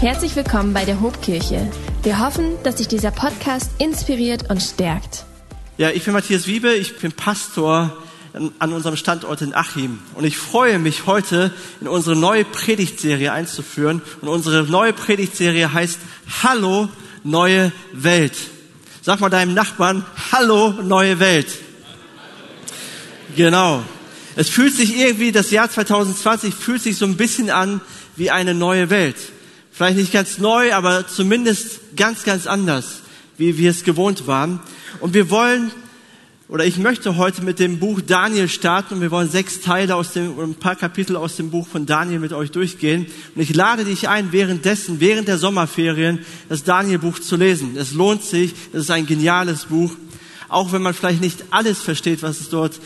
Herzlich willkommen bei der Hobkirche. Wir hoffen, dass dich dieser Podcast inspiriert und stärkt. Ja, ich bin Matthias Wiebe, ich bin Pastor an unserem Standort in Achim. Und ich freue mich heute in unsere neue Predigtserie einzuführen. Und unsere neue Predigtserie heißt Hallo, neue Welt. Sag mal deinem Nachbarn, Hallo, neue Welt. Genau. Es fühlt sich irgendwie, das Jahr 2020 fühlt sich so ein bisschen an wie eine neue Welt. Vielleicht nicht ganz neu, aber zumindest ganz, ganz anders, wie wir es gewohnt waren. Und wir wollen, oder ich möchte heute mit dem Buch Daniel starten und wir wollen sechs Teile aus dem, ein paar Kapitel aus dem Buch von Daniel mit euch durchgehen. Und ich lade dich ein, währenddessen, während der Sommerferien, das Daniel-Buch zu lesen. Es lohnt sich, es ist ein geniales Buch. Auch wenn man vielleicht nicht alles versteht, was es dort,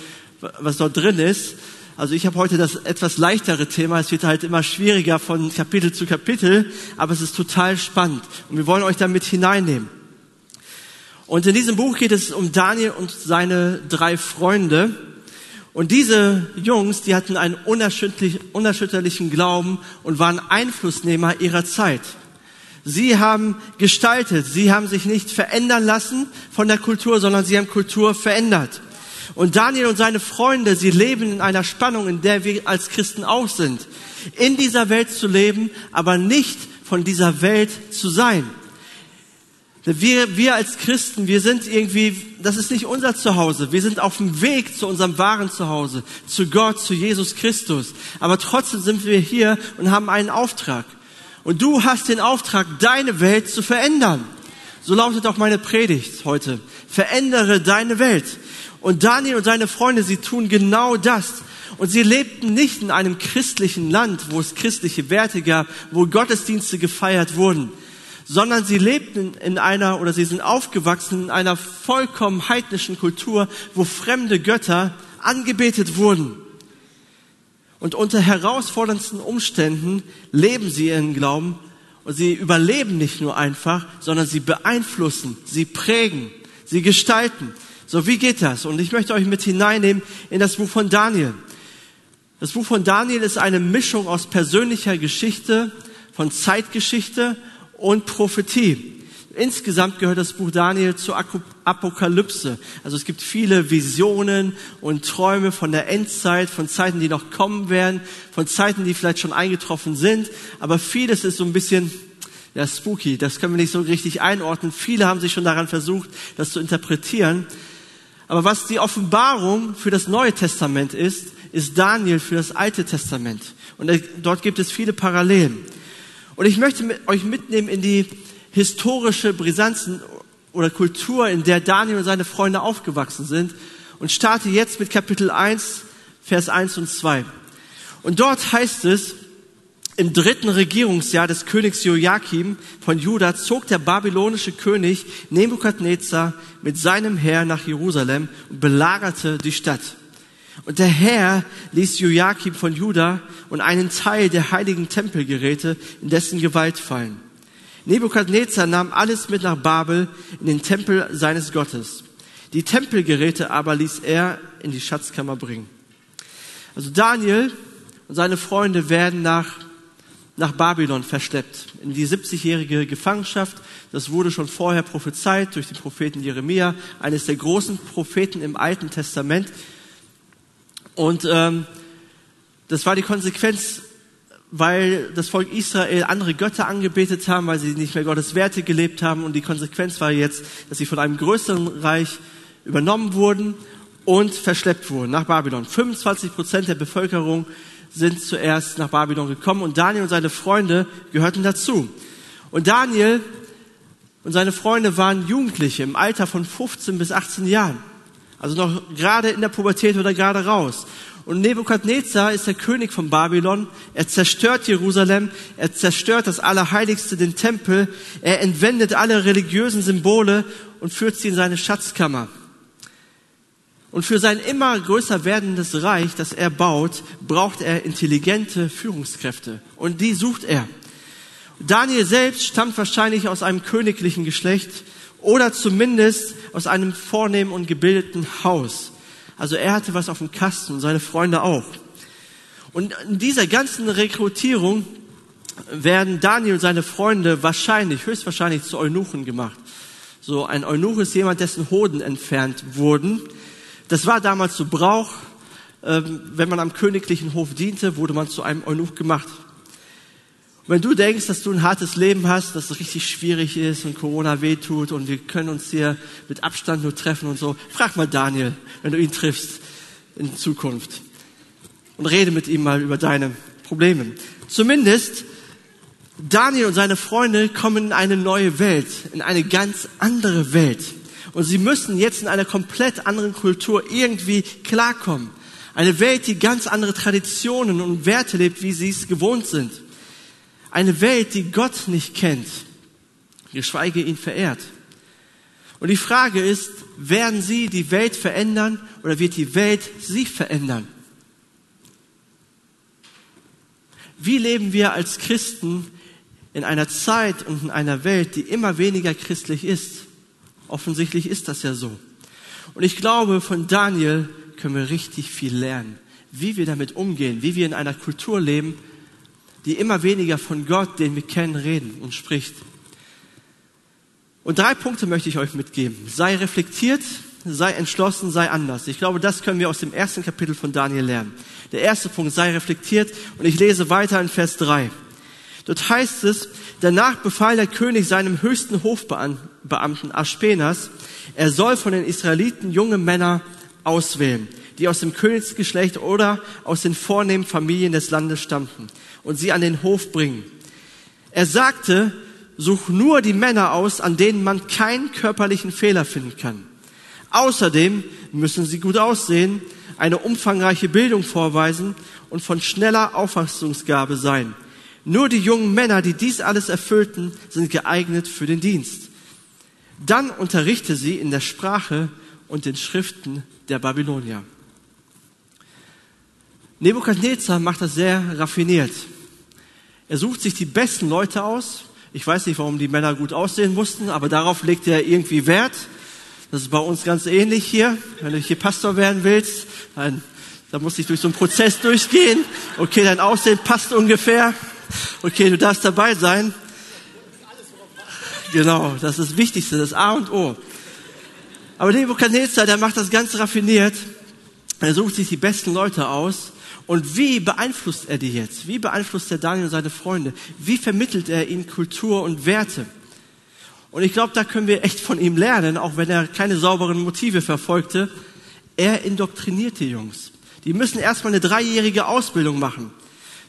was dort drin ist. Also ich habe heute das etwas leichtere Thema. Es wird halt immer schwieriger von Kapitel zu Kapitel, aber es ist total spannend und wir wollen euch damit hineinnehmen. Und in diesem Buch geht es um Daniel und seine drei Freunde. Und diese Jungs, die hatten einen unerschütterlich, unerschütterlichen Glauben und waren Einflussnehmer ihrer Zeit. Sie haben gestaltet, sie haben sich nicht verändern lassen von der Kultur, sondern sie haben Kultur verändert. Und Daniel und seine Freunde, sie leben in einer Spannung, in der wir als Christen auch sind. In dieser Welt zu leben, aber nicht von dieser Welt zu sein. Wir, wir als Christen, wir sind irgendwie, das ist nicht unser Zuhause. Wir sind auf dem Weg zu unserem wahren Zuhause, zu Gott, zu Jesus Christus. Aber trotzdem sind wir hier und haben einen Auftrag. Und du hast den Auftrag, deine Welt zu verändern. So lautet auch meine Predigt heute. Verändere deine Welt. Und Daniel und seine Freunde, sie tun genau das. Und sie lebten nicht in einem christlichen Land, wo es christliche Werte gab, wo Gottesdienste gefeiert wurden, sondern sie lebten in einer oder sie sind aufgewachsen in einer vollkommen heidnischen Kultur, wo fremde Götter angebetet wurden. Und unter herausforderndsten Umständen leben sie ihren Glauben und sie überleben nicht nur einfach, sondern sie beeinflussen, sie prägen, sie gestalten. So, wie geht das? Und ich möchte euch mit hineinnehmen in das Buch von Daniel. Das Buch von Daniel ist eine Mischung aus persönlicher Geschichte, von Zeitgeschichte und Prophetie. Insgesamt gehört das Buch Daniel zur Apokalypse. Also es gibt viele Visionen und Träume von der Endzeit, von Zeiten, die noch kommen werden, von Zeiten, die vielleicht schon eingetroffen sind. Aber vieles ist so ein bisschen ja, spooky. Das können wir nicht so richtig einordnen. Viele haben sich schon daran versucht, das zu interpretieren. Aber was die Offenbarung für das Neue Testament ist, ist Daniel für das Alte Testament. Und dort gibt es viele Parallelen. Und ich möchte euch mitnehmen in die historische Brisanz oder Kultur, in der Daniel und seine Freunde aufgewachsen sind. Und starte jetzt mit Kapitel 1, Vers 1 und 2. Und dort heißt es, im dritten Regierungsjahr des Königs Joachim von Juda zog der babylonische König Nebukadnezar mit seinem Heer nach Jerusalem und belagerte die Stadt. Und der Herr ließ Joachim von Juda und einen Teil der heiligen Tempelgeräte in dessen Gewalt fallen. Nebukadnezar nahm alles mit nach Babel in den Tempel seines Gottes. Die Tempelgeräte aber ließ er in die Schatzkammer bringen. Also Daniel und seine Freunde werden nach nach Babylon verschleppt, in die 70-jährige Gefangenschaft. Das wurde schon vorher prophezeit durch den Propheten Jeremia, eines der großen Propheten im Alten Testament. Und ähm, das war die Konsequenz, weil das Volk Israel andere Götter angebetet haben, weil sie nicht mehr Gottes Werte gelebt haben. Und die Konsequenz war jetzt, dass sie von einem größeren Reich übernommen wurden und verschleppt wurden nach Babylon. 25 Prozent der Bevölkerung sind zuerst nach Babylon gekommen und Daniel und seine Freunde gehörten dazu. Und Daniel und seine Freunde waren Jugendliche im Alter von 15 bis 18 Jahren. Also noch gerade in der Pubertät oder gerade raus. Und Nebukadnezar ist der König von Babylon. Er zerstört Jerusalem. Er zerstört das Allerheiligste, den Tempel. Er entwendet alle religiösen Symbole und führt sie in seine Schatzkammer. Und für sein immer größer werdendes Reich, das er baut, braucht er intelligente Führungskräfte. Und die sucht er. Daniel selbst stammt wahrscheinlich aus einem königlichen Geschlecht oder zumindest aus einem vornehmen und gebildeten Haus. Also er hatte was auf dem Kasten seine Freunde auch. Und in dieser ganzen Rekrutierung werden Daniel und seine Freunde wahrscheinlich, höchstwahrscheinlich zu Eunuchen gemacht. So ein Eunuch ist jemand, dessen Hoden entfernt wurden. Das war damals so Brauch. Ähm, wenn man am königlichen Hof diente, wurde man zu einem Eunuch gemacht. wenn du denkst, dass du ein hartes Leben hast, dass es richtig schwierig ist und Corona wehtut und wir können uns hier mit Abstand nur treffen und so, frag mal Daniel, wenn du ihn triffst in Zukunft. Und rede mit ihm mal über deine Probleme. Zumindest Daniel und seine Freunde kommen in eine neue Welt, in eine ganz andere Welt. Und sie müssen jetzt in einer komplett anderen Kultur irgendwie klarkommen. Eine Welt, die ganz andere Traditionen und Werte lebt, wie sie es gewohnt sind. Eine Welt, die Gott nicht kennt, geschweige ihn verehrt. Und die Frage ist, werden sie die Welt verändern oder wird die Welt sie verändern? Wie leben wir als Christen in einer Zeit und in einer Welt, die immer weniger christlich ist. Offensichtlich ist das ja so. Und ich glaube, von Daniel können wir richtig viel lernen, wie wir damit umgehen, wie wir in einer Kultur leben, die immer weniger von Gott, den wir kennen, reden und spricht. Und drei Punkte möchte ich euch mitgeben. Sei reflektiert, sei entschlossen, sei anders. Ich glaube, das können wir aus dem ersten Kapitel von Daniel lernen. Der erste Punkt, sei reflektiert. Und ich lese weiter in Vers 3. Dort heißt es, danach befahl der König seinem höchsten Hofbeamten Aspenas, er soll von den Israeliten junge Männer auswählen, die aus dem Königsgeschlecht oder aus den vornehmen Familien des Landes stammten und sie an den Hof bringen. Er sagte, such nur die Männer aus, an denen man keinen körperlichen Fehler finden kann. Außerdem müssen sie gut aussehen, eine umfangreiche Bildung vorweisen und von schneller Auffassungsgabe sein. Nur die jungen Männer, die dies alles erfüllten, sind geeignet für den Dienst. Dann unterrichte sie in der Sprache und den Schriften der Babylonier. Nebukadnezar macht das sehr raffiniert. Er sucht sich die besten Leute aus. Ich weiß nicht, warum die Männer gut aussehen mussten, aber darauf legt er irgendwie Wert. Das ist bei uns ganz ähnlich hier. Wenn du hier Pastor werden willst, dann, dann musst du durch so einen Prozess durchgehen. Okay, dein Aussehen passt ungefähr. Okay, du darfst dabei sein. Genau, das ist das Wichtigste, das A und O. Aber Nebuchadnezzar, der macht das ganz raffiniert. Er sucht sich die besten Leute aus. Und wie beeinflusst er die jetzt? Wie beeinflusst er Daniel und seine Freunde? Wie vermittelt er ihnen Kultur und Werte? Und ich glaube, da können wir echt von ihm lernen, auch wenn er keine sauberen Motive verfolgte. Er indoktriniert die Jungs. Die müssen erstmal eine dreijährige Ausbildung machen.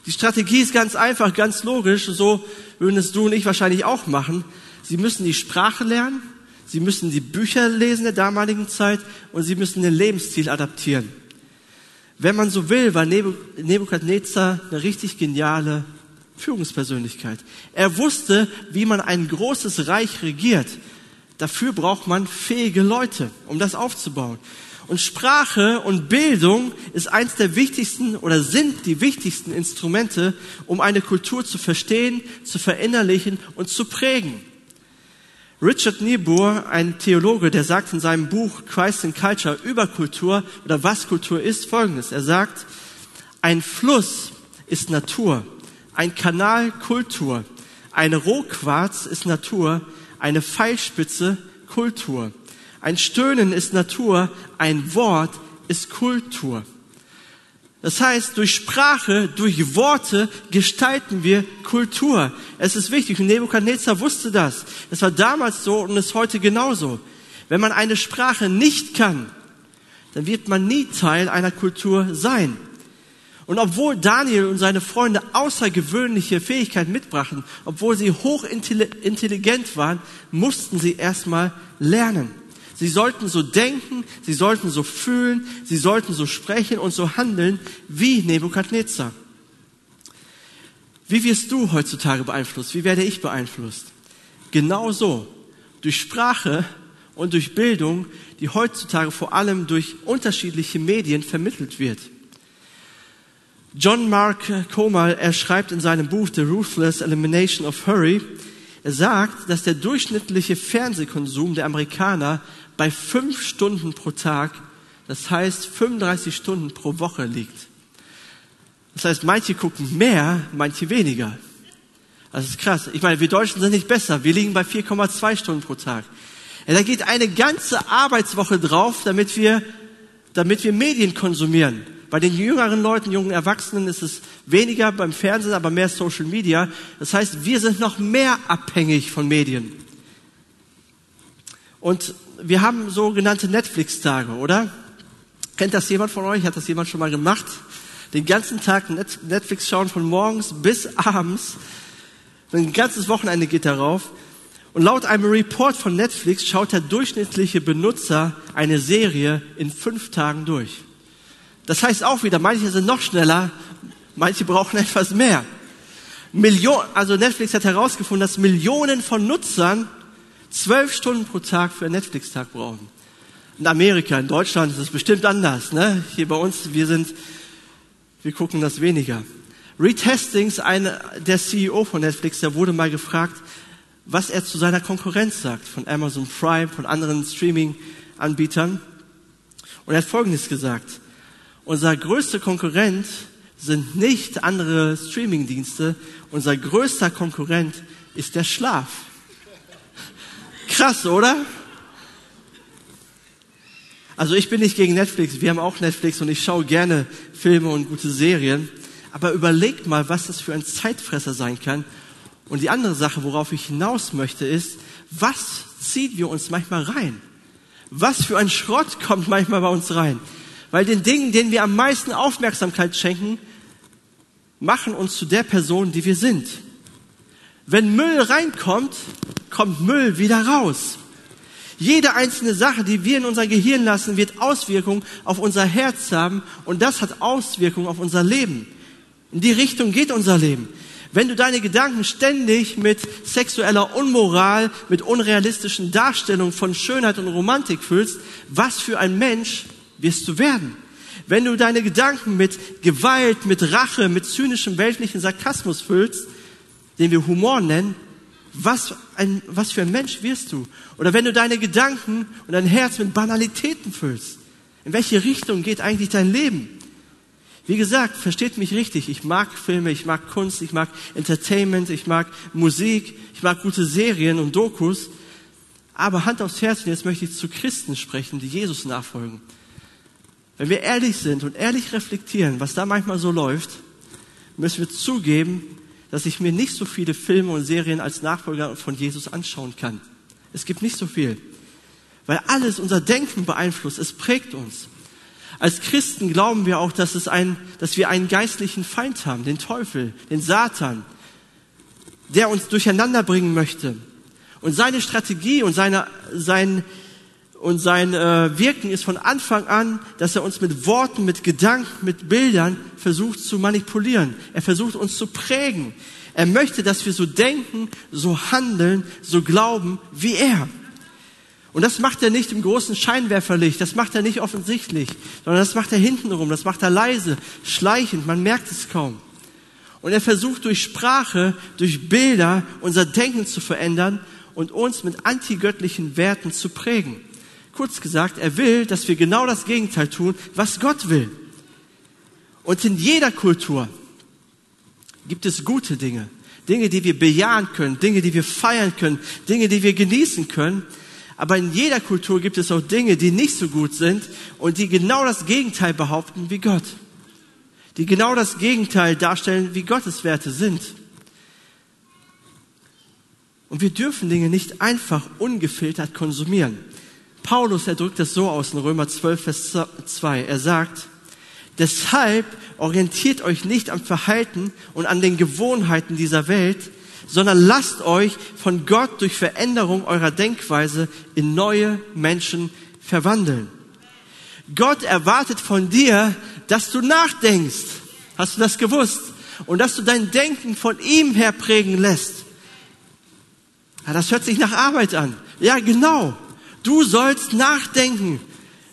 Die Strategie ist ganz einfach, ganz logisch. So würden es du und ich wahrscheinlich auch machen. Sie müssen die Sprache lernen, sie müssen die Bücher lesen der damaligen Zeit und sie müssen den Lebensstil adaptieren. Wenn man so will, war Nebukadnezar eine richtig geniale Führungspersönlichkeit. Er wusste, wie man ein großes Reich regiert. Dafür braucht man fähige Leute, um das aufzubauen. Und Sprache und Bildung ist eins der wichtigsten oder sind die wichtigsten Instrumente, um eine Kultur zu verstehen, zu verinnerlichen und zu prägen. Richard Niebuhr, ein Theologe, der sagt in seinem Buch Christ in Culture über Kultur oder was Kultur ist, folgendes. Er sagt, ein Fluss ist Natur, ein Kanal Kultur, eine Rohquarz ist Natur, eine Pfeilspitze Kultur. Ein Stöhnen ist Natur, ein Wort ist Kultur. Das heißt, durch Sprache, durch Worte gestalten wir Kultur. Es ist wichtig und Nebukadnezar wusste das. Das war damals so und ist heute genauso. Wenn man eine Sprache nicht kann, dann wird man nie Teil einer Kultur sein. Und obwohl Daniel und seine Freunde außergewöhnliche Fähigkeiten mitbrachten, obwohl sie hochintelligent waren, mussten sie erstmal lernen. Sie sollten so denken, sie sollten so fühlen, sie sollten so sprechen und so handeln wie Nebukadnezar. Wie wirst du heutzutage beeinflusst? Wie werde ich beeinflusst? Genauso. Durch Sprache und durch Bildung, die heutzutage vor allem durch unterschiedliche Medien vermittelt wird. John Mark Comal, er schreibt in seinem Buch The Ruthless Elimination of Hurry, er sagt, dass der durchschnittliche Fernsehkonsum der Amerikaner bei fünf Stunden pro Tag, das heißt 35 Stunden pro Woche liegt. Das heißt, manche gucken mehr, manche weniger. Das ist krass. Ich meine, wir Deutschen sind nicht besser. Wir liegen bei 4,2 Stunden pro Tag. Ja, da geht eine ganze Arbeitswoche drauf, damit wir, damit wir Medien konsumieren. Bei den jüngeren Leuten, jungen Erwachsenen ist es weniger beim Fernsehen, aber mehr Social Media. Das heißt, wir sind noch mehr abhängig von Medien. Und wir haben sogenannte Netflix-Tage, oder? Kennt das jemand von euch? Hat das jemand schon mal gemacht? Den ganzen Tag Netflix schauen von morgens bis abends. Ein ganzes Wochenende geht darauf. Und laut einem Report von Netflix schaut der durchschnittliche Benutzer eine Serie in fünf Tagen durch. Das heißt auch wieder, manche sind noch schneller, manche brauchen etwas mehr. Millionen, also Netflix hat herausgefunden, dass Millionen von Nutzern zwölf Stunden pro Tag für einen Netflix-Tag brauchen. In Amerika, in Deutschland ist es bestimmt anders. Ne? Hier bei uns, wir sind, wir gucken das weniger. Reed Hastings, einer, der CEO von Netflix, der wurde mal gefragt, was er zu seiner Konkurrenz sagt, von Amazon Prime, von anderen Streaming-Anbietern. Und er hat Folgendes gesagt. Unser größter Konkurrent sind nicht andere Streaming-Dienste. Unser größter Konkurrent ist der Schlaf. Krass, oder? Also ich bin nicht gegen Netflix. Wir haben auch Netflix und ich schaue gerne Filme und gute Serien. Aber überlegt mal, was das für ein Zeitfresser sein kann und die andere Sache, worauf ich hinaus möchte, ist, was zieht wir uns manchmal rein? Was für ein Schrott kommt manchmal bei uns rein? Weil den Dingen, denen wir am meisten Aufmerksamkeit schenken, machen uns zu der Person, die wir sind. Wenn Müll reinkommt, kommt Müll wieder raus. Jede einzelne Sache, die wir in unser Gehirn lassen, wird Auswirkungen auf unser Herz haben und das hat Auswirkungen auf unser Leben. In die Richtung geht unser Leben. Wenn du deine Gedanken ständig mit sexueller Unmoral, mit unrealistischen Darstellungen von Schönheit und Romantik füllst, was für ein Mensch wirst du werden? Wenn du deine Gedanken mit Gewalt, mit Rache, mit zynischem weltlichen Sarkasmus füllst, den wir Humor nennen, was, ein, was für ein Mensch wirst du? Oder wenn du deine Gedanken und dein Herz mit Banalitäten füllst, in welche Richtung geht eigentlich dein Leben? Wie gesagt, versteht mich richtig, ich mag Filme, ich mag Kunst, ich mag Entertainment, ich mag Musik, ich mag gute Serien und Dokus. Aber Hand aufs Herz, und jetzt möchte ich zu Christen sprechen, die Jesus nachfolgen. Wenn wir ehrlich sind und ehrlich reflektieren, was da manchmal so läuft, müssen wir zugeben, dass ich mir nicht so viele Filme und Serien als Nachfolger von Jesus anschauen kann. Es gibt nicht so viel. Weil alles unser Denken beeinflusst, es prägt uns. Als Christen glauben wir auch, dass, es ein, dass wir einen geistlichen Feind haben, den Teufel, den Satan, der uns durcheinander bringen möchte. Und seine Strategie und seine, sein, und sein äh, Wirken ist von Anfang an, dass er uns mit Worten, mit Gedanken, mit Bildern versucht zu manipulieren. Er versucht uns zu prägen. Er möchte, dass wir so denken, so handeln, so glauben wie er. Und das macht er nicht im großen Scheinwerferlicht, das macht er nicht offensichtlich, sondern das macht er hintenrum, das macht er leise, schleichend, man merkt es kaum. Und er versucht durch Sprache, durch Bilder unser Denken zu verändern und uns mit antigöttlichen Werten zu prägen. Kurz gesagt, er will, dass wir genau das Gegenteil tun, was Gott will. Und in jeder Kultur gibt es gute Dinge, Dinge, die wir bejahen können, Dinge, die wir feiern können, Dinge, die wir genießen können. Aber in jeder Kultur gibt es auch Dinge, die nicht so gut sind und die genau das Gegenteil behaupten wie Gott. Die genau das Gegenteil darstellen, wie Gottes Werte sind. Und wir dürfen Dinge nicht einfach ungefiltert konsumieren. Paulus, er drückt das so aus in Römer 12, Vers 2. Er sagt, deshalb orientiert euch nicht am Verhalten und an den Gewohnheiten dieser Welt, sondern lasst euch von Gott durch Veränderung eurer Denkweise in neue Menschen verwandeln. Gott erwartet von dir, dass du nachdenkst. Hast du das gewusst? Und dass du dein Denken von ihm her prägen lässt. Ja, das hört sich nach Arbeit an. Ja, genau. Du sollst nachdenken.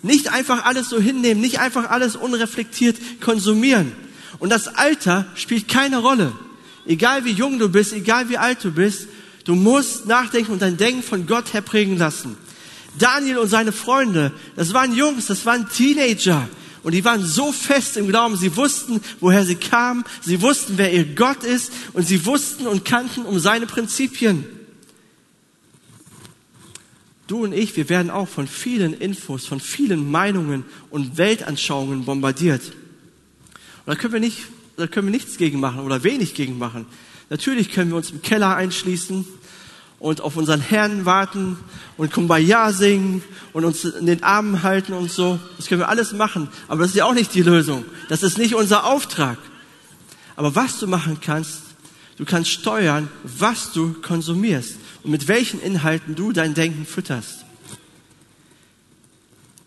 Nicht einfach alles so hinnehmen, nicht einfach alles unreflektiert konsumieren. Und das Alter spielt keine Rolle. Egal wie jung du bist, egal wie alt du bist, du musst nachdenken und dein Denken von Gott her prägen lassen. Daniel und seine Freunde, das waren Jungs, das waren Teenager. Und die waren so fest im Glauben, sie wussten, woher sie kamen, sie wussten, wer ihr Gott ist und sie wussten und kannten um seine Prinzipien. Du und ich, wir werden auch von vielen Infos, von vielen Meinungen und Weltanschauungen bombardiert. Und da können wir nicht, da können wir nichts gegen machen oder wenig gegen machen. Natürlich können wir uns im Keller einschließen und auf unseren Herrn warten und Kumbaya singen und uns in den Armen halten und so. Das können wir alles machen. Aber das ist ja auch nicht die Lösung. Das ist nicht unser Auftrag. Aber was du machen kannst, du kannst steuern, was du konsumierst und mit welchen Inhalten du dein Denken fütterst.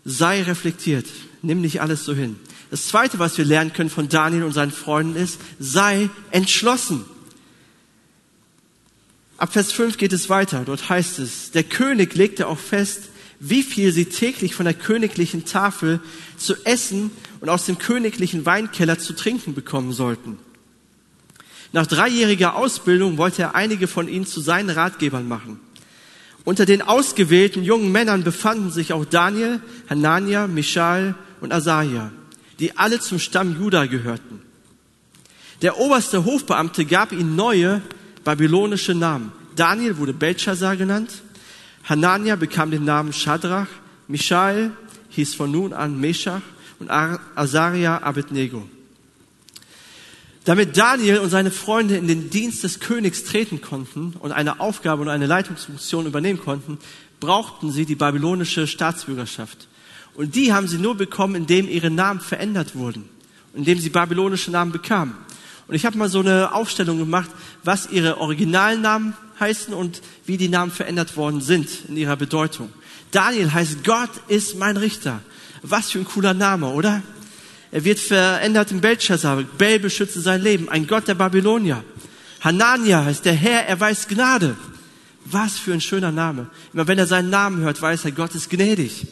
Sei reflektiert. Nimm nicht alles so hin. Das zweite, was wir lernen können von Daniel und seinen Freunden ist, sei entschlossen. Ab Vers 5 geht es weiter. Dort heißt es, der König legte auch fest, wie viel sie täglich von der königlichen Tafel zu essen und aus dem königlichen Weinkeller zu trinken bekommen sollten. Nach dreijähriger Ausbildung wollte er einige von ihnen zu seinen Ratgebern machen. Unter den ausgewählten jungen Männern befanden sich auch Daniel, Hanania, Michael und Asaja, die alle zum Stamm Juda gehörten. Der oberste Hofbeamte gab ihnen neue, babylonische Namen. Daniel wurde Belshazzar genannt. Hanania bekam den Namen Shadrach. Michael hieß von nun an Meshach und Azaria Abednego. Damit Daniel und seine Freunde in den Dienst des Königs treten konnten und eine Aufgabe und eine Leitungsfunktion übernehmen konnten, brauchten sie die babylonische Staatsbürgerschaft. Und die haben sie nur bekommen, indem ihre Namen verändert wurden, indem sie babylonische Namen bekamen. Und ich habe mal so eine Aufstellung gemacht, was ihre Originalnamen heißen und wie die Namen verändert worden sind in ihrer Bedeutung. Daniel heißt Gott ist mein Richter. Was für ein cooler Name, oder? Er wird verändert in Belshazzar. Bel beschütze sein Leben. Ein Gott der Babylonier. Hanania heißt der Herr, er weiß Gnade. Was für ein schöner Name. Immer wenn er seinen Namen hört, weiß er, Gott ist gnädig.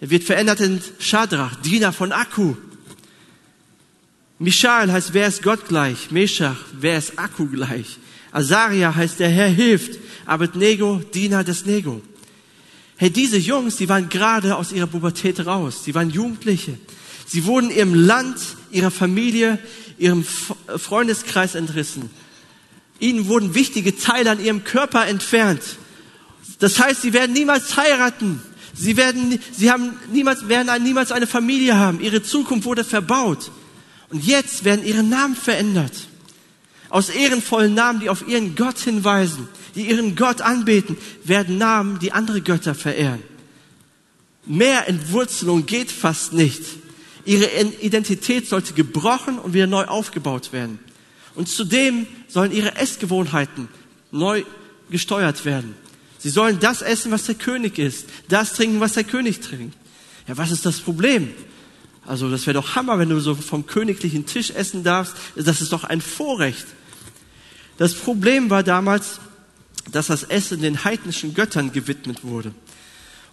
Er wird verändert in Shadrach, Diener von Akku. Mishael heißt, wer ist Gott gleich? Meshach, wer ist Akku gleich? Azaria heißt, der Herr hilft. Abednego, Diener des Nego. Hey, diese Jungs, die waren gerade aus ihrer Pubertät raus. Sie waren Jugendliche. Sie wurden ihrem Land, ihrer Familie, ihrem Freundeskreis entrissen. Ihnen wurden wichtige Teile an ihrem Körper entfernt. Das heißt, sie werden niemals heiraten. Sie werden, sie haben niemals, werden niemals eine Familie haben. Ihre Zukunft wurde verbaut. Und jetzt werden ihre Namen verändert. Aus ehrenvollen Namen, die auf ihren Gott hinweisen, die ihren Gott anbeten, werden Namen, die andere Götter verehren. Mehr Entwurzelung geht fast nicht. Ihre Identität sollte gebrochen und wieder neu aufgebaut werden. Und zudem sollen ihre Essgewohnheiten neu gesteuert werden. Sie sollen das essen, was der König isst, das trinken, was der König trinkt. Ja, was ist das Problem? Also das wäre doch Hammer, wenn du so vom königlichen Tisch essen darfst. Das ist doch ein Vorrecht. Das Problem war damals, dass das Essen den heidnischen Göttern gewidmet wurde.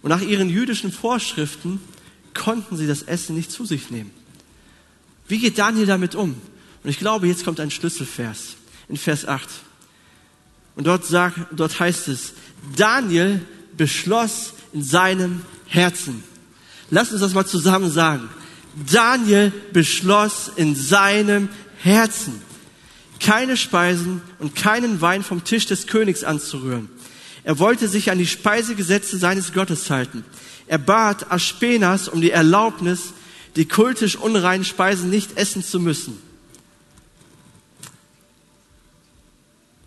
Und nach ihren jüdischen Vorschriften konnten sie das Essen nicht zu sich nehmen. Wie geht Daniel damit um? Und ich glaube, jetzt kommt ein Schlüsselvers in Vers 8. Und dort, sagt, dort heißt es, Daniel beschloss in seinem Herzen. Lass uns das mal zusammen sagen. Daniel beschloss in seinem Herzen, keine Speisen und keinen Wein vom Tisch des Königs anzurühren. Er wollte sich an die Speisegesetze seines Gottes halten. Er bat Aspenas um die Erlaubnis, die kultisch unreinen Speisen nicht essen zu müssen.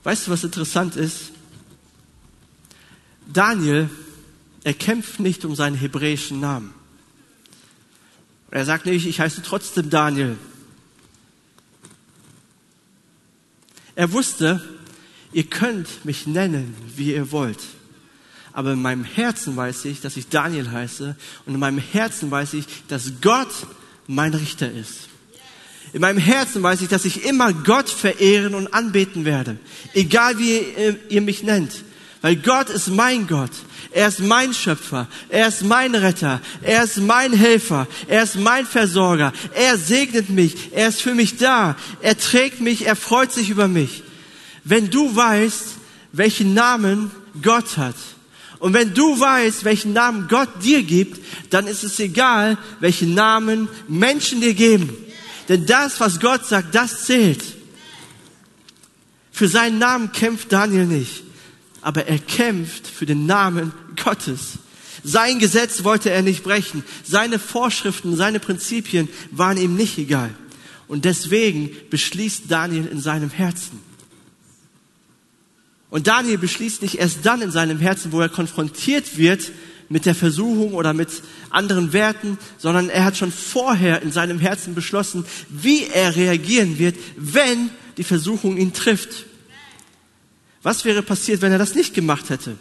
Weißt du, was interessant ist? Daniel, er kämpft nicht um seinen hebräischen Namen. Er sagt nicht, ich heiße trotzdem Daniel. Er wusste, ihr könnt mich nennen, wie ihr wollt. Aber in meinem Herzen weiß ich, dass ich Daniel heiße. Und in meinem Herzen weiß ich, dass Gott mein Richter ist. In meinem Herzen weiß ich, dass ich immer Gott verehren und anbeten werde. Egal wie ihr mich nennt. Weil Gott ist mein Gott. Er ist mein Schöpfer. Er ist mein Retter. Er ist mein Helfer. Er ist mein Versorger. Er segnet mich. Er ist für mich da. Er trägt mich. Er freut sich über mich. Wenn du weißt, welchen Namen Gott hat Und wenn du weißt, welchen Namen Gott dir gibt, dann ist es egal, welchen Namen Menschen dir geben. Denn das, was Gott sagt, das zählt. Für seinen Namen kämpft Daniel nicht, aber er kämpft für den Namen Gottes. Sein Gesetz wollte er nicht brechen. Seine Vorschriften, seine Prinzipien waren ihm nicht egal. Und deswegen beschließt Daniel in seinem Herzen. Und Daniel beschließt nicht erst dann in seinem Herzen, wo er konfrontiert wird mit der Versuchung oder mit anderen Werten, sondern er hat schon vorher in seinem Herzen beschlossen, wie er reagieren wird, wenn die Versuchung ihn trifft. Was wäre passiert, wenn er das nicht gemacht hätte?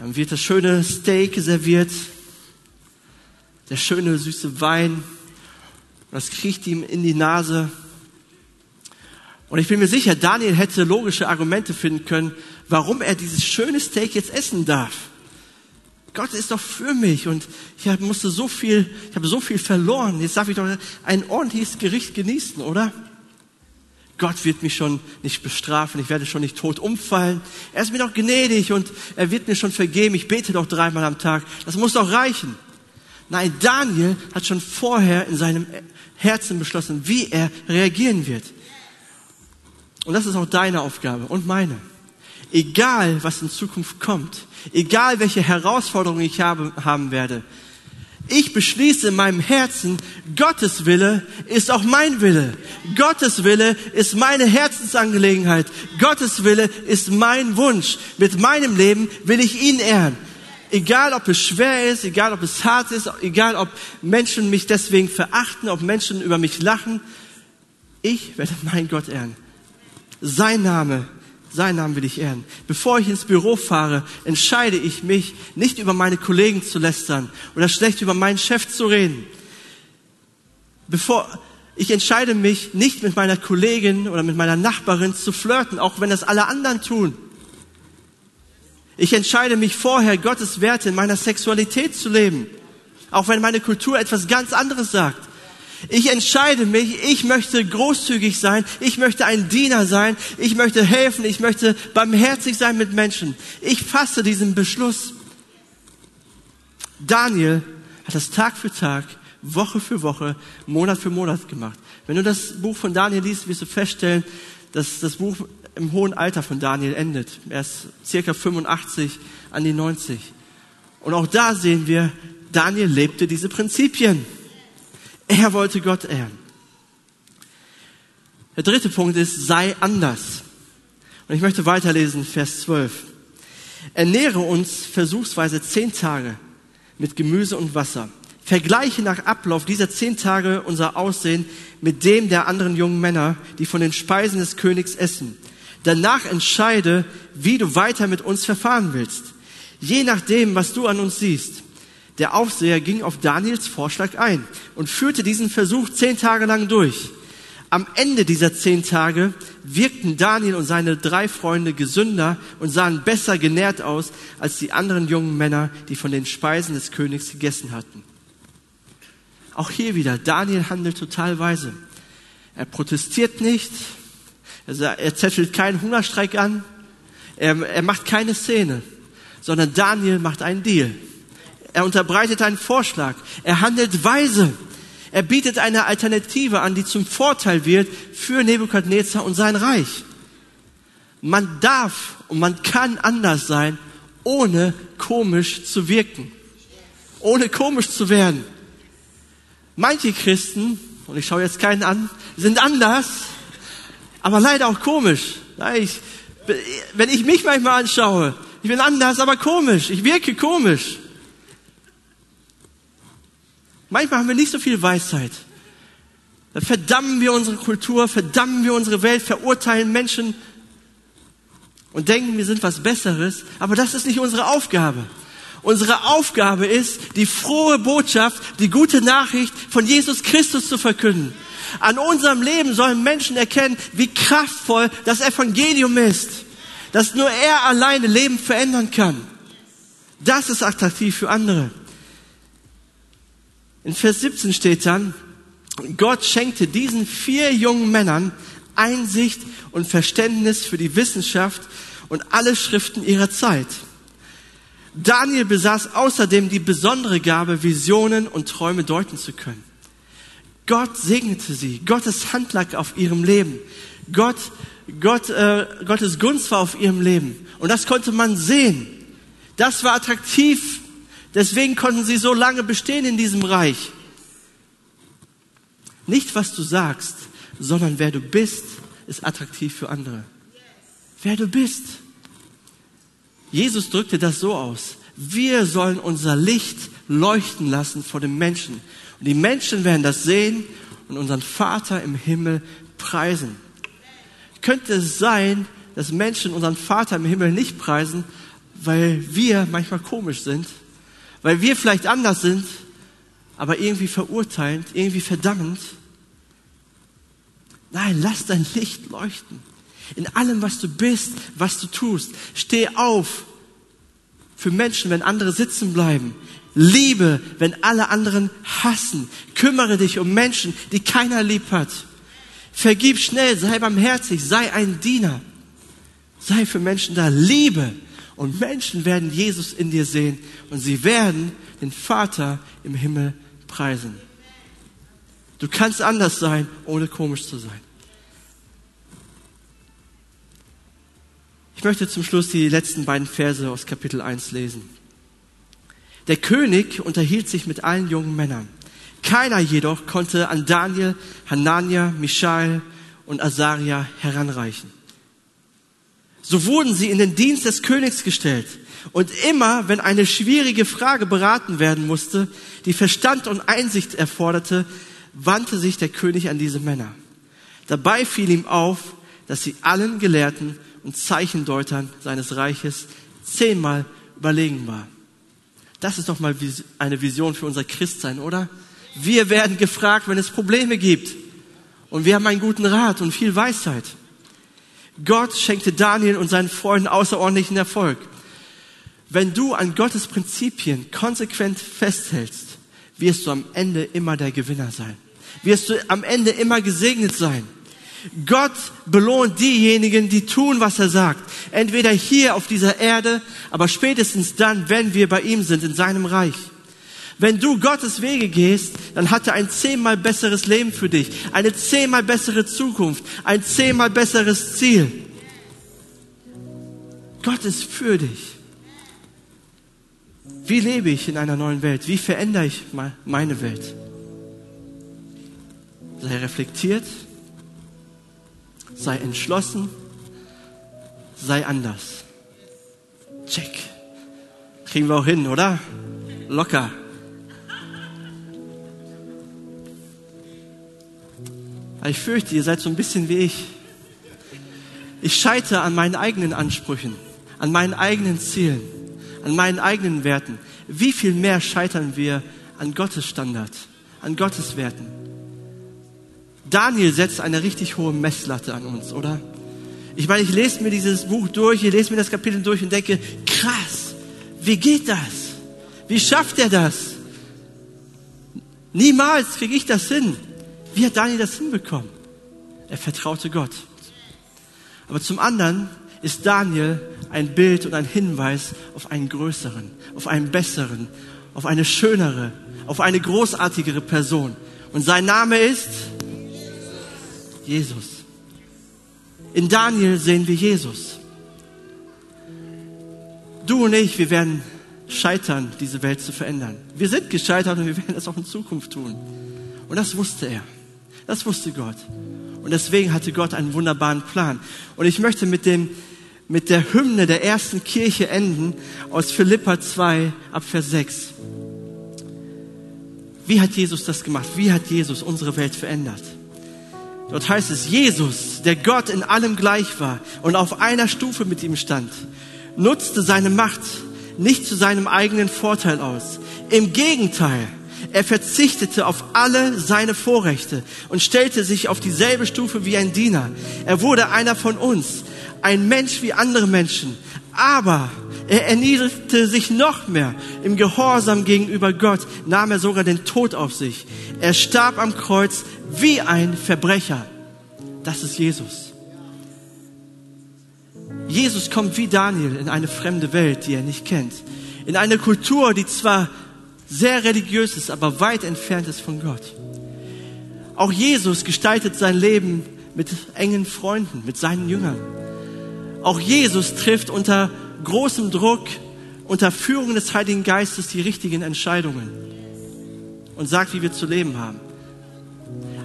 Dann wird das schöne Steak serviert, der schöne süße Wein, das kriecht ihm in die Nase. Und ich bin mir sicher, Daniel hätte logische Argumente finden können, warum er dieses schöne Steak jetzt essen darf. Gott ist doch für mich und ich musste so viel, ich habe so viel verloren. Jetzt darf ich doch ein ordentliches Gericht genießen, oder? Gott wird mich schon nicht bestrafen, ich werde schon nicht tot umfallen. Er ist mir doch gnädig und er wird mir schon vergeben. Ich bete doch dreimal am Tag. Das muss doch reichen. Nein, Daniel hat schon vorher in seinem Herzen beschlossen, wie er reagieren wird. Und das ist auch deine Aufgabe und meine. Egal, was in Zukunft kommt, egal welche Herausforderungen ich habe, haben werde, ich beschließe in meinem Herzen, Gottes Wille ist auch mein Wille. Gottes Wille ist meine Herzensangelegenheit. Gottes Wille ist mein Wunsch. Mit meinem Leben will ich ihn ehren. Egal ob es schwer ist, egal ob es hart ist, egal ob Menschen mich deswegen verachten, ob Menschen über mich lachen, ich werde meinen Gott ehren. Sein Name sein Namen will ich ehren. Bevor ich ins Büro fahre, entscheide ich mich, nicht über meine Kollegen zu lästern oder schlecht über meinen Chef zu reden. Bevor, ich entscheide mich, nicht mit meiner Kollegin oder mit meiner Nachbarin zu flirten, auch wenn das alle anderen tun. Ich entscheide mich vorher, Gottes Werte in meiner Sexualität zu leben, auch wenn meine Kultur etwas ganz anderes sagt. Ich entscheide mich, ich möchte großzügig sein, ich möchte ein Diener sein, ich möchte helfen, ich möchte barmherzig sein mit Menschen. Ich fasse diesen Beschluss. Daniel hat das Tag für Tag, Woche für Woche, Monat für Monat gemacht. Wenn du das Buch von Daniel liest, wirst du feststellen, dass das Buch im hohen Alter von Daniel endet. Er ist circa 85 an die 90. Und auch da sehen wir, Daniel lebte diese Prinzipien. Er wollte Gott ehren. Der dritte Punkt ist, sei anders. Und ich möchte weiterlesen, Vers 12. Ernähre uns versuchsweise zehn Tage mit Gemüse und Wasser. Vergleiche nach Ablauf dieser zehn Tage unser Aussehen mit dem der anderen jungen Männer, die von den Speisen des Königs essen. Danach entscheide, wie du weiter mit uns verfahren willst. Je nachdem, was du an uns siehst. Der Aufseher ging auf Daniels Vorschlag ein und führte diesen Versuch zehn Tage lang durch. Am Ende dieser zehn Tage wirkten Daniel und seine drei Freunde gesünder und sahen besser genährt aus als die anderen jungen Männer, die von den Speisen des Königs gegessen hatten. Auch hier wieder, Daniel handelt total weise. Er protestiert nicht, er zettelt keinen Hungerstreik an, er, er macht keine Szene, sondern Daniel macht einen Deal. Er unterbreitet einen Vorschlag. Er handelt weise. Er bietet eine Alternative an, die zum Vorteil wird für Nebukadnezar und sein Reich. Man darf und man kann anders sein, ohne komisch zu wirken. Ohne komisch zu werden. Manche Christen, und ich schaue jetzt keinen an, sind anders, aber leider auch komisch. Ich, wenn ich mich manchmal anschaue, ich bin anders, aber komisch. Ich wirke komisch. Manchmal haben wir nicht so viel Weisheit. Dann verdammen wir unsere Kultur, verdammen wir unsere Welt, verurteilen Menschen und denken, wir sind was Besseres. Aber das ist nicht unsere Aufgabe. Unsere Aufgabe ist, die frohe Botschaft, die gute Nachricht von Jesus Christus zu verkünden. An unserem Leben sollen Menschen erkennen, wie kraftvoll das Evangelium ist. Dass nur er alleine Leben verändern kann. Das ist attraktiv für andere. In Vers 17 steht dann, Gott schenkte diesen vier jungen Männern Einsicht und Verständnis für die Wissenschaft und alle Schriften ihrer Zeit. Daniel besaß außerdem die besondere Gabe, Visionen und Träume deuten zu können. Gott segnete sie. Gottes Hand lag auf ihrem Leben. Gott, Gott, äh, Gottes Gunst war auf ihrem Leben. Und das konnte man sehen. Das war attraktiv. Deswegen konnten sie so lange bestehen in diesem Reich. Nicht, was du sagst, sondern wer du bist, ist attraktiv für andere. Wer du bist. Jesus drückte das so aus. Wir sollen unser Licht leuchten lassen vor den Menschen. Und die Menschen werden das sehen und unseren Vater im Himmel preisen. Könnte es sein, dass Menschen unseren Vater im Himmel nicht preisen, weil wir manchmal komisch sind, weil wir vielleicht anders sind, aber irgendwie verurteilend, irgendwie verdammend? Nein, lass dein Licht leuchten. In allem, was du bist, was du tust. Steh auf für Menschen, wenn andere sitzen bleiben. Liebe, wenn alle anderen hassen. Kümmere dich um Menschen, die keiner lieb hat. Vergib schnell, sei barmherzig, sei ein Diener. Sei für Menschen da. Liebe. Und Menschen werden Jesus in dir sehen und sie werden den Vater im Himmel preisen. Du kannst anders sein, ohne komisch zu sein. Ich möchte zum Schluss die letzten beiden Verse aus Kapitel 1 lesen. Der König unterhielt sich mit allen jungen Männern. Keiner jedoch konnte an Daniel, Hanania, Michael und Asaria heranreichen. So wurden sie in den Dienst des Königs gestellt. Und immer, wenn eine schwierige Frage beraten werden musste, die Verstand und Einsicht erforderte, wandte sich der König an diese Männer. Dabei fiel ihm auf, dass sie allen Gelehrten und Zeichendeutern seines Reiches zehnmal überlegen war. Das ist doch mal eine Vision für unser Christsein, oder? Wir werden gefragt, wenn es Probleme gibt. Und wir haben einen guten Rat und viel Weisheit. Gott schenkte Daniel und seinen Freunden außerordentlichen Erfolg. Wenn du an Gottes Prinzipien konsequent festhältst, wirst du am Ende immer der Gewinner sein. Wirst du am Ende immer gesegnet sein. Gott belohnt diejenigen, die tun, was er sagt. Entweder hier auf dieser Erde, aber spätestens dann, wenn wir bei ihm sind, in seinem Reich. Wenn du Gottes Wege gehst, dann hat er ein zehnmal besseres Leben für dich, eine zehnmal bessere Zukunft, ein zehnmal besseres Ziel. Gott ist für dich. Wie lebe ich in einer neuen Welt? Wie verändere ich meine Welt? Sei reflektiert, sei entschlossen, sei anders. Check. Kriegen wir auch hin, oder? Locker. Ich fürchte, ihr seid so ein bisschen wie ich. Ich scheitere an meinen eigenen Ansprüchen, an meinen eigenen Zielen, an meinen eigenen Werten. Wie viel mehr scheitern wir an Gottes Standard, an Gottes Werten? Daniel setzt eine richtig hohe Messlatte an uns, oder? Ich meine, ich lese mir dieses Buch durch, ich lese mir das Kapitel durch und denke, krass, wie geht das? Wie schafft er das? Niemals kriege ich das hin. Wie hat Daniel das hinbekommen? Er vertraute Gott. Aber zum anderen ist Daniel ein Bild und ein Hinweis auf einen größeren, auf einen besseren, auf eine schönere, auf eine großartigere Person. Und sein Name ist Jesus. In Daniel sehen wir Jesus. Du und ich, wir werden scheitern, diese Welt zu verändern. Wir sind gescheitert und wir werden das auch in Zukunft tun. Und das wusste er. Das wusste Gott. Und deswegen hatte Gott einen wunderbaren Plan. Und ich möchte mit dem, mit der Hymne der ersten Kirche enden aus Philippa 2 ab Vers 6. Wie hat Jesus das gemacht? Wie hat Jesus unsere Welt verändert? Dort heißt es, Jesus, der Gott in allem gleich war und auf einer Stufe mit ihm stand, nutzte seine Macht nicht zu seinem eigenen Vorteil aus. Im Gegenteil, er verzichtete auf alle seine Vorrechte und stellte sich auf dieselbe Stufe wie ein Diener. Er wurde einer von uns, ein Mensch wie andere Menschen. Aber er erniedrigte sich noch mehr. Im Gehorsam gegenüber Gott nahm er sogar den Tod auf sich. Er starb am Kreuz wie ein Verbrecher. Das ist Jesus. Jesus kommt wie Daniel in eine fremde Welt, die er nicht kennt In eine Kultur, die zwar sehr religiös ist, aber weit entfernt ist von Gott. Auch Jesus gestaltet sein Leben mit engen Freunden, mit seinen Jüngern. Auch Jesus trifft unter großem Druck, unter Führung des Heiligen Geistes die richtigen Entscheidungen und sagt, wie wir zu leben haben.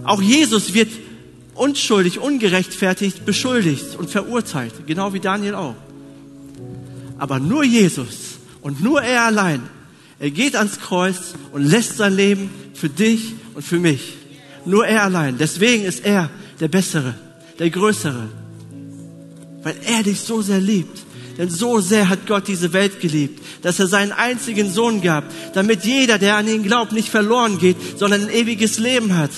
Auch Jesus wird unschuldig, ungerechtfertigt beschuldigt und verurteilt, genau wie Daniel auch. Aber nur Jesus und nur er allein, er geht ans Kreuz und lässt sein Leben für dich und für mich. Nur er allein. Deswegen ist er der Bessere, der Größere. Weil er dich so sehr liebt. Denn so sehr hat Gott diese Welt geliebt, dass er seinen einzigen Sohn gab, damit jeder, der an ihn glaubt, nicht verloren geht, sondern ein ewiges Leben hat.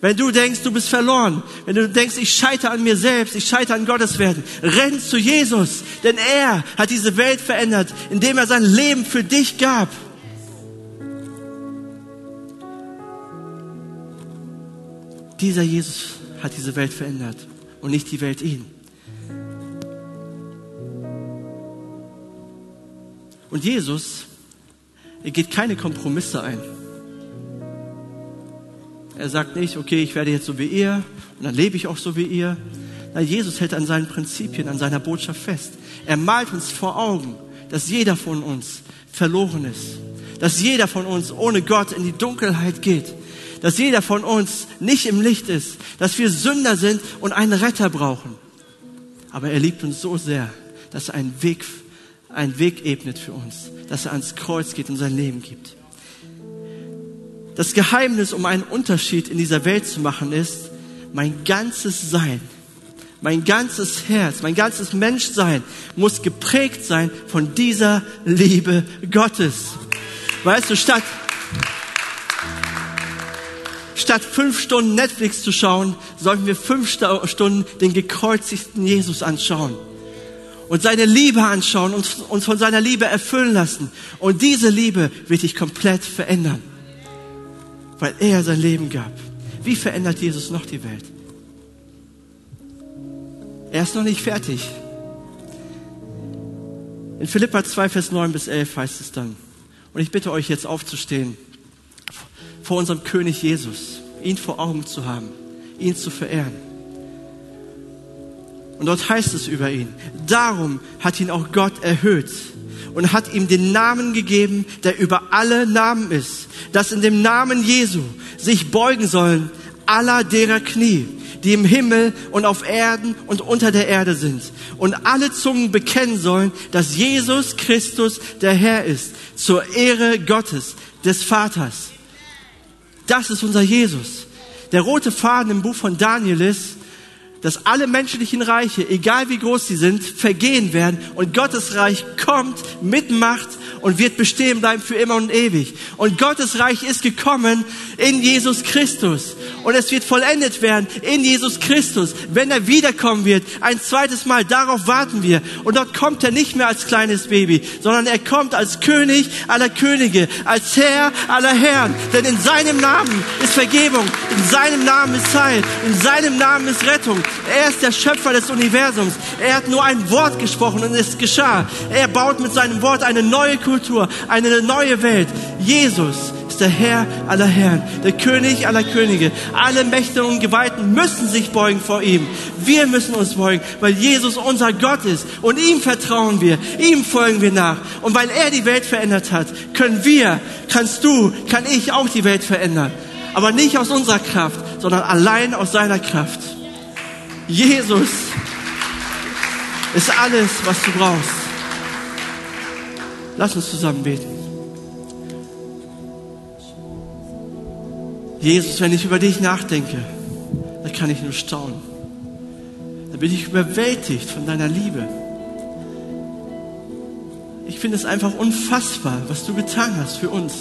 Wenn du denkst, du bist verloren, wenn du denkst, ich scheitere an mir selbst, ich scheitere an Gottes Werden, renn zu Jesus, denn er hat diese Welt verändert, indem er sein Leben für dich gab. Dieser Jesus hat diese Welt verändert und nicht die Welt ihn. Und Jesus, er geht keine Kompromisse ein. Er sagt nicht, okay, ich werde jetzt so wie ihr und dann lebe ich auch so wie ihr. Nein, Jesus hält an seinen Prinzipien, an seiner Botschaft fest. Er malt uns vor Augen, dass jeder von uns verloren ist. Dass jeder von uns ohne Gott in die Dunkelheit geht. Dass jeder von uns nicht im Licht ist. Dass wir Sünder sind und einen Retter brauchen. Aber er liebt uns so sehr, dass er einen Weg, einen Weg ebnet für uns. Dass er ans Kreuz geht und sein Leben gibt. Das Geheimnis, um einen Unterschied in dieser Welt zu machen, ist, mein ganzes Sein, mein ganzes Herz, mein ganzes Menschsein muss geprägt sein von dieser Liebe Gottes. Weißt du, statt, statt fünf Stunden Netflix zu schauen, sollten wir fünf Stunden den gekreuzigten Jesus anschauen und seine Liebe anschauen und uns von seiner Liebe erfüllen lassen. Und diese Liebe wird dich komplett verändern weil er sein Leben gab. Wie verändert Jesus noch die Welt? Er ist noch nicht fertig. In Philippa 2, Vers 9 bis 11 heißt es dann, und ich bitte euch jetzt aufzustehen, vor unserem König Jesus, ihn vor Augen zu haben, ihn zu verehren. Und dort heißt es über ihn, darum hat ihn auch Gott erhöht und hat ihm den Namen gegeben, der über alle Namen ist, dass in dem Namen Jesu sich beugen sollen aller derer Knie, die im Himmel und auf Erden und unter der Erde sind. Und alle Zungen bekennen sollen, dass Jesus Christus der Herr ist, zur Ehre Gottes, des Vaters. Das ist unser Jesus. Der rote Faden im Buch von Daniel ist, dass alle menschlichen Reiche, egal wie groß sie sind, vergehen werden und Gottes Reich kommt mit Macht und wird bestehen bleiben für immer und ewig. Und Gottes Reich ist gekommen in Jesus Christus. Und es wird vollendet werden in Jesus Christus, wenn er wiederkommen wird. Ein zweites Mal, darauf warten wir. Und dort kommt er nicht mehr als kleines Baby, sondern er kommt als König aller Könige, als Herr aller Herren. Denn in seinem Namen ist Vergebung, in seinem Namen ist Heil, in seinem Namen ist Rettung. Er ist der Schöpfer des Universums. Er hat nur ein Wort gesprochen und es geschah. Er baut mit seinem Wort eine neue Kultur, eine neue Welt. Jesus ist der Herr aller Herren, der König aller Könige. Alle Mächte und Gewalten müssen sich beugen vor ihm. Wir müssen uns beugen, weil Jesus unser Gott ist und ihm vertrauen wir, ihm folgen wir nach. Und weil er die Welt verändert hat, können wir, kannst du, kann ich auch die Welt verändern. Aber nicht aus unserer Kraft, sondern allein aus seiner Kraft. Jesus ist alles, was du brauchst. Lass uns zusammen beten. Jesus, wenn ich über dich nachdenke, dann kann ich nur staunen. Dann bin ich überwältigt von deiner Liebe. Ich finde es einfach unfassbar, was du getan hast für uns.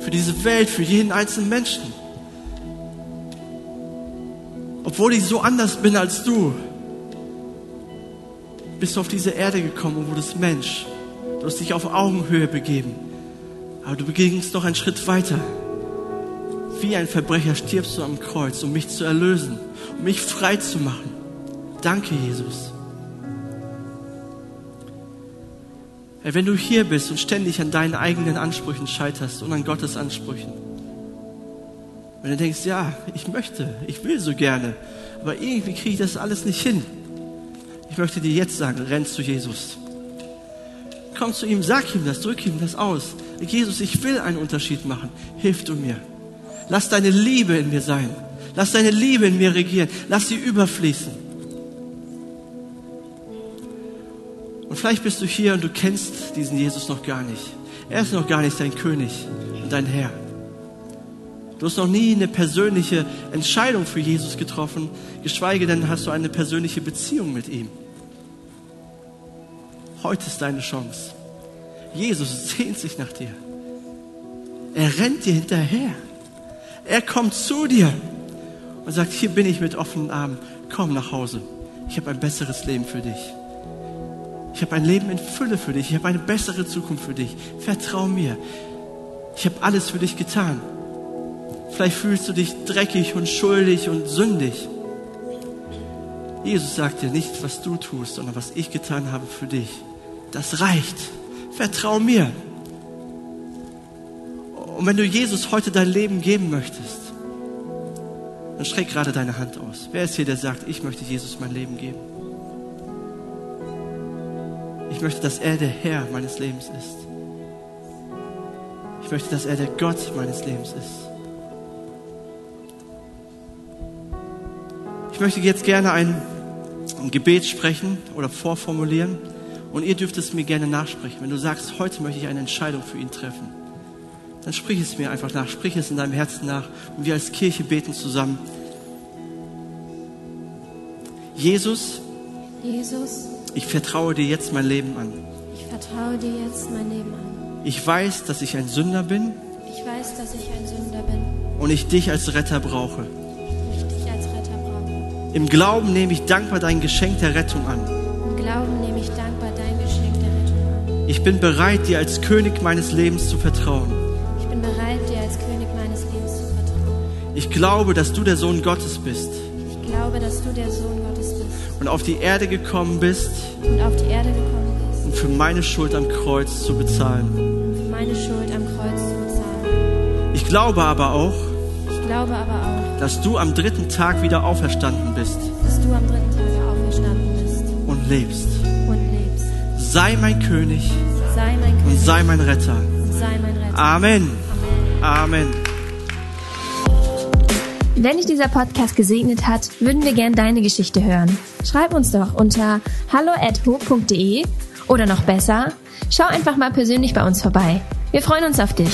Für diese Welt, für jeden einzelnen Menschen obwohl ich so anders bin als du, bist du auf diese Erde gekommen und wurdest Mensch. Du hast dich auf Augenhöhe begeben. Aber du begegnest noch einen Schritt weiter. Wie ein Verbrecher stirbst du am Kreuz, um mich zu erlösen, um mich frei zu machen. Danke, Jesus. Wenn du hier bist und ständig an deinen eigenen Ansprüchen scheiterst und an Gottes Ansprüchen, wenn du denkst, ja, ich möchte, ich will so gerne, aber irgendwie kriege ich das alles nicht hin. Ich möchte dir jetzt sagen, renn zu Jesus. Komm zu ihm, sag ihm das, drück ihm das aus. Jesus, ich will einen Unterschied machen. Hilf du mir. Lass deine Liebe in mir sein. Lass deine Liebe in mir regieren. Lass sie überfließen. Und vielleicht bist du hier und du kennst diesen Jesus noch gar nicht. Er ist noch gar nicht dein König und dein Herr. Du hast noch nie eine persönliche Entscheidung für Jesus getroffen, geschweige denn hast du eine persönliche Beziehung mit ihm. Heute ist deine Chance. Jesus sehnt sich nach dir. Er rennt dir hinterher. Er kommt zu dir und sagt, hier bin ich mit offenen Armen. Komm nach Hause. Ich habe ein besseres Leben für dich. Ich habe ein Leben in Fülle für dich. Ich habe eine bessere Zukunft für dich. Vertrau mir. Ich habe alles für dich getan. Vielleicht fühlst du dich dreckig und schuldig und sündig. Jesus sagt dir nicht, was du tust, sondern was ich getan habe für dich. Das reicht. Vertrau mir. Und wenn du Jesus heute dein Leben geben möchtest, dann streck gerade deine Hand aus. Wer ist hier, der sagt, ich möchte Jesus mein Leben geben? Ich möchte, dass er der Herr meines Lebens ist. Ich möchte, dass er der Gott meines Lebens ist. Ich möchte jetzt gerne ein, ein Gebet sprechen oder vorformulieren und ihr dürft es mir gerne nachsprechen. Wenn du sagst, heute möchte ich eine Entscheidung für ihn treffen, dann sprich es mir einfach nach, sprich es in deinem Herzen nach und wir als Kirche beten zusammen. Jesus, Jesus, ich vertraue dir jetzt mein Leben an. ich vertraue dir jetzt mein Leben an. Ich weiß, dass ich ein Sünder bin Ich weiß, dass ich ein Sünder bin und ich dich als Retter brauche. Im Glauben nehme ich dankbar dein Geschenk der Rettung an. Im Glauben nehme ich dankbar dein Geschenk der Rettung an. Ich bin bereit, dir als König meines Lebens zu vertrauen. Ich bin bereit, dir als König meines Lebens zu vertrauen. Ich glaube, dass du der Sohn Gottes bist Ich glaube, dass du der Sohn Gottes bist und auf die Erde gekommen bist, und auf die Erde gekommen bist, um für meine Schuld am Kreuz zu bezahlen. um für meine Schuld am Kreuz zu bezahlen. Ich glaube aber auch, Ich glaube aber auch, dass du am dritten Tag wieder auferstanden bist dass du am dritten Tage auferstanden bist und lebst. und lebst. Sei mein König Sei mein und König sei mein Retter. und sei mein Retter. Amen. Amen. Amen. Wenn dich dieser Podcast gesegnet hat, würden wir gern deine Geschichte hören. Schreib uns doch unter hallo@ho.de oder noch besser, schau einfach mal persönlich bei uns vorbei. Wir freuen uns auf dich.